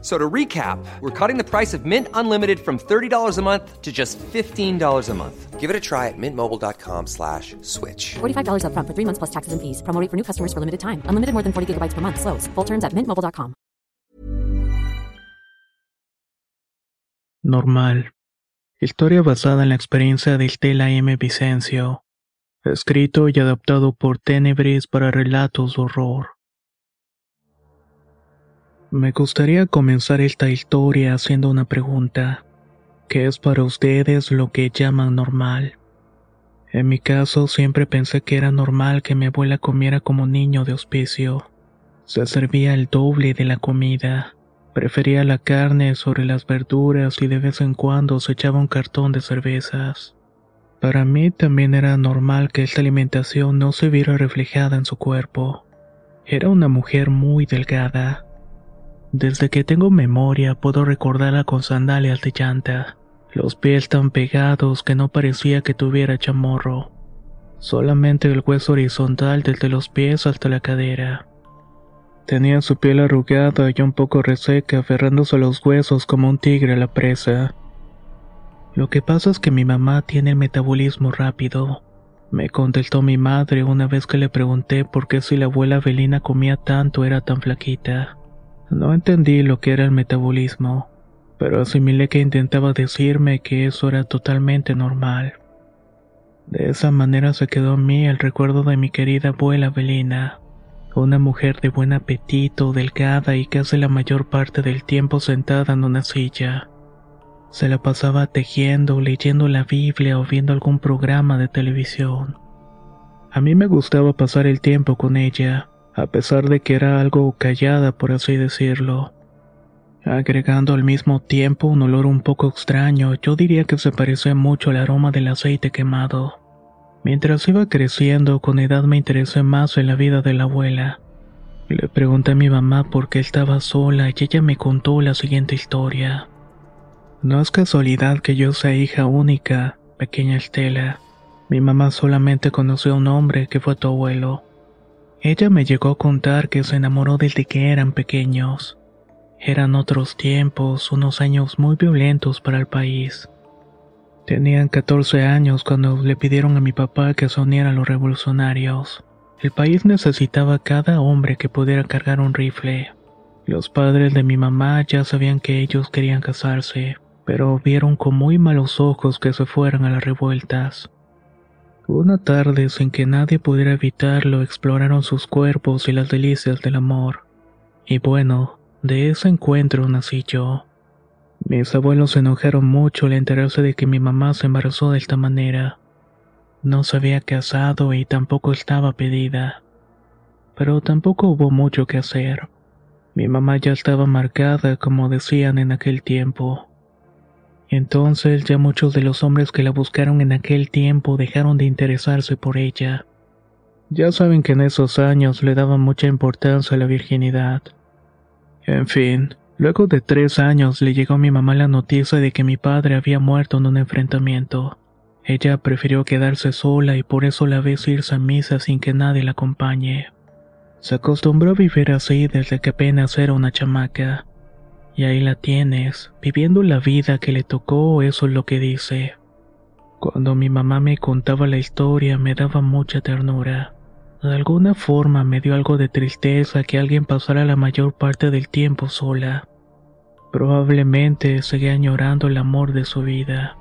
So to recap, we're cutting the price of Mint Unlimited from $30 a month to just $15 a month. Give it a try at mintmobile.com slash switch. $45 upfront for three months plus taxes and fees. Promo rate for new customers for limited time. Unlimited more than 40 gigabytes per month. Slows. Full terms at mintmobile.com. Normal. Historia basada en la experiencia de Estela M. Vicencio. Escrito y adaptado por Tenebris para relatos de horror. Me gustaría comenzar esta historia haciendo una pregunta. ¿Qué es para ustedes lo que llaman normal? En mi caso siempre pensé que era normal que mi abuela comiera como niño de hospicio. Se servía el doble de la comida. Prefería la carne sobre las verduras y de vez en cuando se echaba un cartón de cervezas. Para mí también era normal que esta alimentación no se viera reflejada en su cuerpo. Era una mujer muy delgada desde que tengo memoria puedo recordarla con sandalias de llanta, los pies tan pegados que no parecía que tuviera chamorro, solamente el hueso horizontal desde los pies hasta la cadera. Tenía su piel arrugada y un poco reseca aferrándose a los huesos como un tigre a la presa. Lo que pasa es que mi mamá tiene el metabolismo rápido. Me contestó mi madre una vez que le pregunté por qué si la abuela Belina comía tanto era tan flaquita. No entendí lo que era el metabolismo, pero asimilé que intentaba decirme que eso era totalmente normal. De esa manera se quedó en mí el recuerdo de mi querida abuela Belina, una mujer de buen apetito, delgada y casi la mayor parte del tiempo sentada en una silla. Se la pasaba tejiendo, leyendo la Biblia o viendo algún programa de televisión. A mí me gustaba pasar el tiempo con ella, a pesar de que era algo callada por así decirlo. Agregando al mismo tiempo un olor un poco extraño, yo diría que se parecía mucho al aroma del aceite quemado. Mientras iba creciendo, con edad me interesé más en la vida de la abuela. Le pregunté a mi mamá por qué estaba sola y ella me contó la siguiente historia. No es casualidad que yo sea hija única, pequeña Estela. Mi mamá solamente conoció a un hombre que fue tu abuelo. Ella me llegó a contar que se enamoró desde que eran pequeños. Eran otros tiempos, unos años muy violentos para el país. Tenían 14 años cuando le pidieron a mi papá que se uniera a los revolucionarios. El país necesitaba cada hombre que pudiera cargar un rifle. Los padres de mi mamá ya sabían que ellos querían casarse, pero vieron con muy malos ojos que se fueran a las revueltas. Una tarde, sin que nadie pudiera evitarlo, exploraron sus cuerpos y las delicias del amor. Y bueno, de ese encuentro nací yo. Mis abuelos se enojaron mucho al enterarse de que mi mamá se embarazó de esta manera. No se había casado y tampoco estaba pedida. Pero tampoco hubo mucho que hacer. Mi mamá ya estaba marcada, como decían en aquel tiempo. Entonces ya muchos de los hombres que la buscaron en aquel tiempo dejaron de interesarse por ella. Ya saben que en esos años le daban mucha importancia a la virginidad. En fin, luego de tres años le llegó a mi mamá la noticia de que mi padre había muerto en un enfrentamiento. Ella prefirió quedarse sola y por eso la ves irse a misa sin que nadie la acompañe. Se acostumbró a vivir así desde que apenas era una chamaca. Y ahí la tienes, viviendo la vida que le tocó, eso es lo que dice. Cuando mi mamá me contaba la historia me daba mucha ternura. De alguna forma me dio algo de tristeza que alguien pasara la mayor parte del tiempo sola. Probablemente seguía añorando el amor de su vida.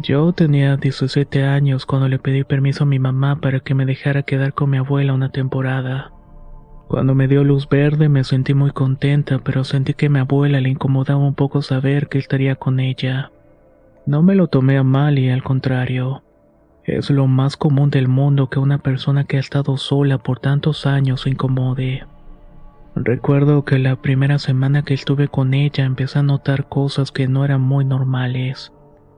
Yo tenía 17 años cuando le pedí permiso a mi mamá para que me dejara quedar con mi abuela una temporada. Cuando me dio luz verde me sentí muy contenta, pero sentí que a mi abuela le incomodaba un poco saber que estaría con ella. No me lo tomé a mal y al contrario. Es lo más común del mundo que una persona que ha estado sola por tantos años se incomode. Recuerdo que la primera semana que estuve con ella empecé a notar cosas que no eran muy normales.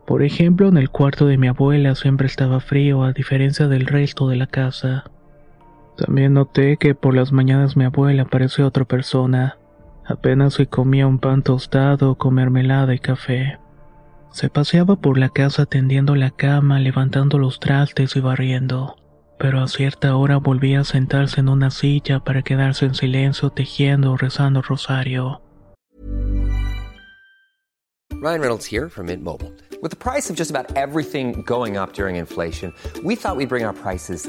Por ejemplo, en el cuarto de mi abuela siempre estaba frío a diferencia del resto de la casa. También noté que por las mañanas mi abuela parecía otra persona. Apenas se comía un pan tostado con mermelada y café. Se paseaba por la casa tendiendo la cama, levantando los trastes y barriendo. Pero a cierta hora volvía a sentarse en una silla para quedarse en silencio tejiendo o rezando rosario. Ryan Reynolds here from Mint Mobile. With the price of just about everything going up during inflation, we thought we'd bring our prices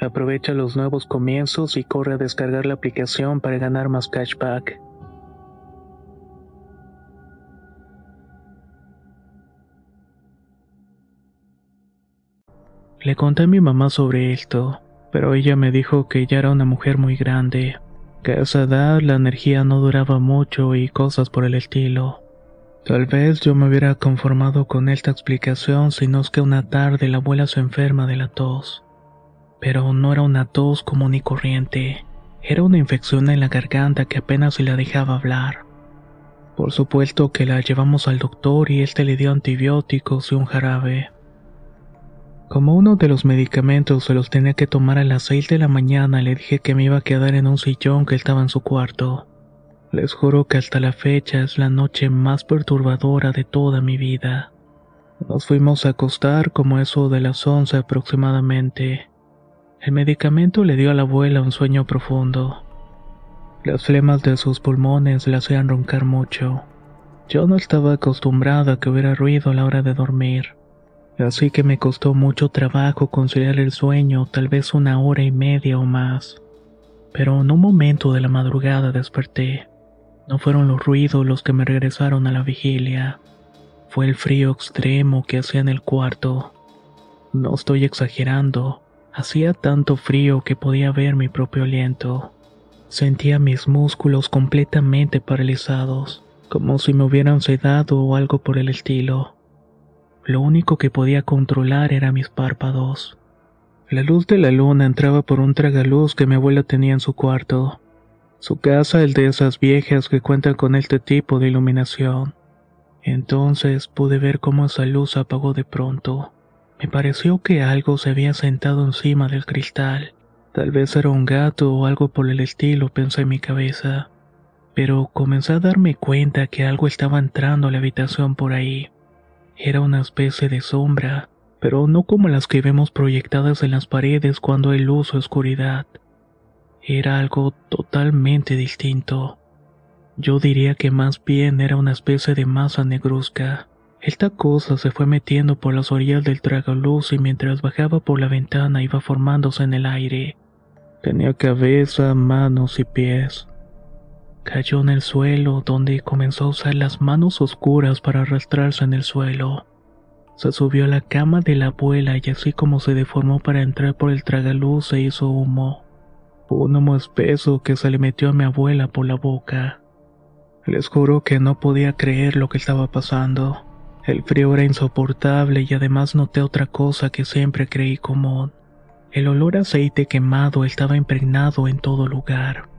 Aprovecha los nuevos comienzos y corre a descargar la aplicación para ganar más cashback. Le conté a mi mamá sobre esto, pero ella me dijo que ella era una mujer muy grande, que a esa edad la energía no duraba mucho y cosas por el estilo. Tal vez yo me hubiera conformado con esta explicación si no es que una tarde la abuela se enferma de la tos. Pero no era una tos común y corriente, era una infección en la garganta que apenas se la dejaba hablar. Por supuesto que la llevamos al doctor y este le dio antibióticos y un jarabe. Como uno de los medicamentos se los tenía que tomar a las 6 de la mañana, le dije que me iba a quedar en un sillón que estaba en su cuarto. Les juro que hasta la fecha es la noche más perturbadora de toda mi vida. Nos fuimos a acostar como eso de las 11 aproximadamente. El medicamento le dio a la abuela un sueño profundo. Las flemas de sus pulmones le hacían roncar mucho. Yo no estaba acostumbrada a que hubiera ruido a la hora de dormir, así que me costó mucho trabajo conciliar el sueño, tal vez una hora y media o más. Pero en un momento de la madrugada desperté. No fueron los ruidos los que me regresaron a la vigilia. Fue el frío extremo que hacía en el cuarto. No estoy exagerando. Hacía tanto frío que podía ver mi propio aliento. Sentía mis músculos completamente paralizados, como si me hubieran sedado o algo por el estilo. Lo único que podía controlar eran mis párpados. La luz de la luna entraba por un tragaluz que mi abuela tenía en su cuarto. Su casa es de esas viejas que cuentan con este tipo de iluminación. Entonces pude ver cómo esa luz apagó de pronto. Me pareció que algo se había sentado encima del cristal. Tal vez era un gato o algo por el estilo, pensé en mi cabeza. Pero comencé a darme cuenta que algo estaba entrando a la habitación por ahí. Era una especie de sombra, pero no como las que vemos proyectadas en las paredes cuando hay luz o oscuridad. Era algo totalmente distinto. Yo diría que más bien era una especie de masa negruzca. Esta cosa se fue metiendo por las orillas del tragaluz y mientras bajaba por la ventana iba formándose en el aire. Tenía cabeza, manos y pies. Cayó en el suelo, donde comenzó a usar las manos oscuras para arrastrarse en el suelo. Se subió a la cama de la abuela y así como se deformó para entrar por el tragaluz se hizo humo. Un humo espeso que se le metió a mi abuela por la boca. Les juro que no podía creer lo que estaba pasando. El frío era insoportable y además noté otra cosa que siempre creí común. El olor a aceite quemado estaba impregnado en todo lugar.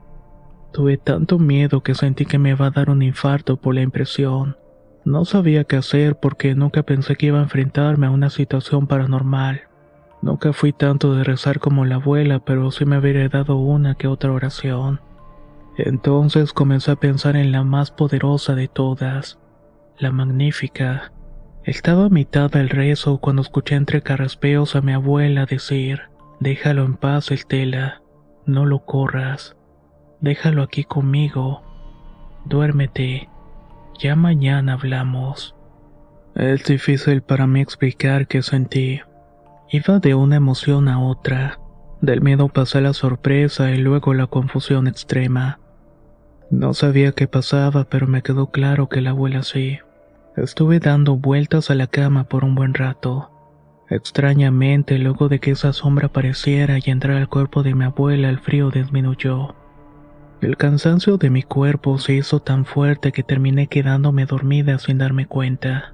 Tuve tanto miedo que sentí que me iba a dar un infarto por la impresión. No sabía qué hacer porque nunca pensé que iba a enfrentarme a una situación paranormal. Nunca fui tanto de rezar como la abuela, pero sí me habría dado una que otra oración. Entonces comencé a pensar en la más poderosa de todas, la magnífica. Estaba a mitad del rezo cuando escuché entre carraspeos a mi abuela decir, déjalo en paz, Estela, no lo corras, déjalo aquí conmigo, duérmete. Ya mañana hablamos. Es difícil para mí explicar qué sentí. Iba de una emoción a otra. Del miedo pasé la sorpresa y luego la confusión extrema. No sabía qué pasaba, pero me quedó claro que la abuela sí. Estuve dando vueltas a la cama por un buen rato. Extrañamente, luego de que esa sombra apareciera y entrara al cuerpo de mi abuela, el frío disminuyó. El cansancio de mi cuerpo se hizo tan fuerte que terminé quedándome dormida sin darme cuenta.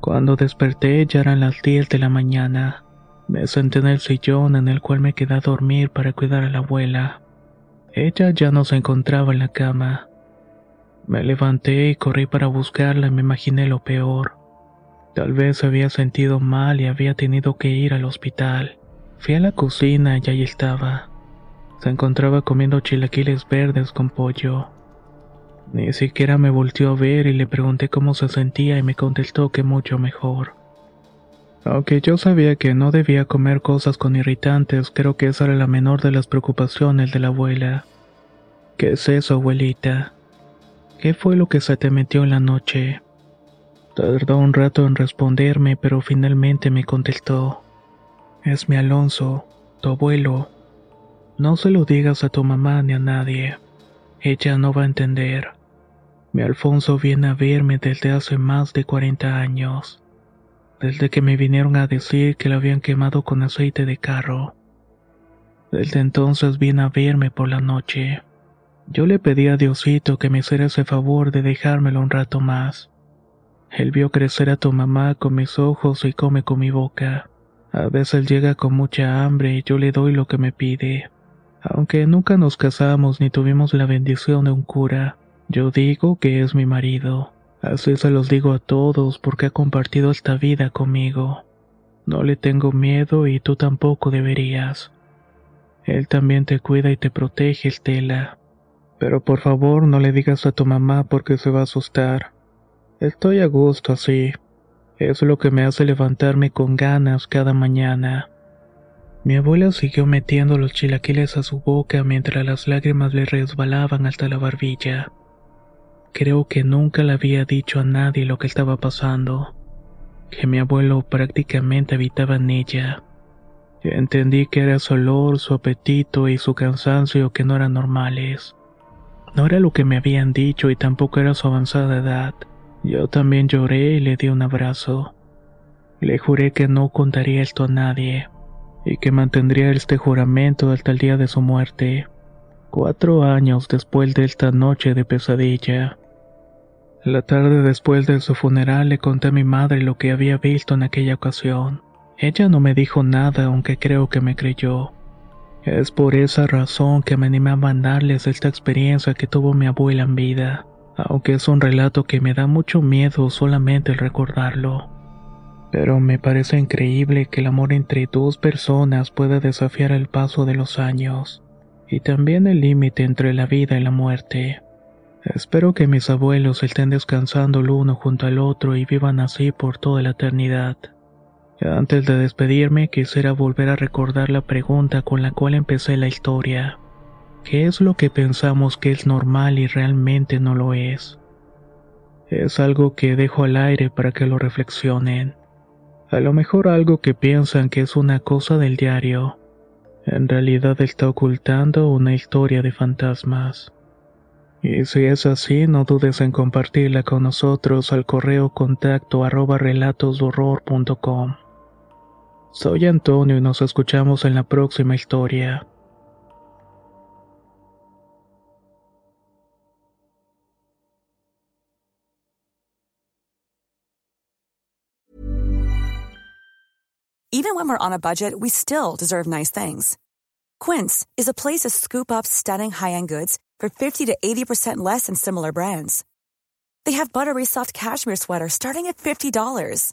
Cuando desperté ya eran las 10 de la mañana. Me senté en el sillón en el cual me quedé a dormir para cuidar a la abuela. Ella ya no se encontraba en la cama. Me levanté y corrí para buscarla y me imaginé lo peor. Tal vez se había sentido mal y había tenido que ir al hospital. Fui a la cocina y ahí estaba. Se encontraba comiendo chilaquiles verdes con pollo. Ni siquiera me volteó a ver y le pregunté cómo se sentía y me contestó que mucho mejor. Aunque yo sabía que no debía comer cosas con irritantes, creo que esa era la menor de las preocupaciones de la abuela. ¿Qué es eso, abuelita? ¿Qué fue lo que se te metió en la noche? Tardó un rato en responderme, pero finalmente me contestó. Es mi Alonso, tu abuelo. No se lo digas a tu mamá ni a nadie. Ella no va a entender. Mi Alfonso viene a verme desde hace más de 40 años. Desde que me vinieron a decir que lo habían quemado con aceite de carro. Desde entonces viene a verme por la noche. Yo le pedí a Diosito que me hiciera ese favor de dejármelo un rato más. Él vio crecer a tu mamá con mis ojos y come con mi boca. A veces llega con mucha hambre y yo le doy lo que me pide. Aunque nunca nos casamos ni tuvimos la bendición de un cura, yo digo que es mi marido. Así se los digo a todos porque ha compartido esta vida conmigo. No le tengo miedo y tú tampoco deberías. Él también te cuida y te protege, Estela. Pero por favor no le digas a tu mamá porque se va a asustar. Estoy a gusto así. Es lo que me hace levantarme con ganas cada mañana. Mi abuela siguió metiendo los chilaquiles a su boca mientras las lágrimas le resbalaban hasta la barbilla. Creo que nunca le había dicho a nadie lo que estaba pasando, que mi abuelo prácticamente habitaba en ella. Entendí que era su olor, su apetito y su cansancio que no eran normales. No era lo que me habían dicho y tampoco era su avanzada edad. Yo también lloré y le di un abrazo. Le juré que no contaría esto a nadie y que mantendría este juramento hasta el día de su muerte, cuatro años después de esta noche de pesadilla. La tarde después de su funeral le conté a mi madre lo que había visto en aquella ocasión. Ella no me dijo nada, aunque creo que me creyó. Es por esa razón que me animé a mandarles esta experiencia que tuvo mi abuela en vida, aunque es un relato que me da mucho miedo solamente el recordarlo. Pero me parece increíble que el amor entre dos personas pueda desafiar el paso de los años, y también el límite entre la vida y la muerte. Espero que mis abuelos estén descansando el uno junto al otro y vivan así por toda la eternidad. Antes de despedirme, quisiera volver a recordar la pregunta con la cual empecé la historia. ¿Qué es lo que pensamos que es normal y realmente no lo es? Es algo que dejo al aire para que lo reflexionen. A lo mejor algo que piensan que es una cosa del diario, en realidad está ocultando una historia de fantasmas. Y si es así, no dudes en compartirla con nosotros al correo contacto arroba. Soy Antonio y nos escuchamos en la próxima historia. Even when we're on a budget, we still deserve nice things. Quince is a place to scoop up stunning high-end goods for 50 to 80% less than similar brands. They have buttery soft cashmere sweaters starting at $50,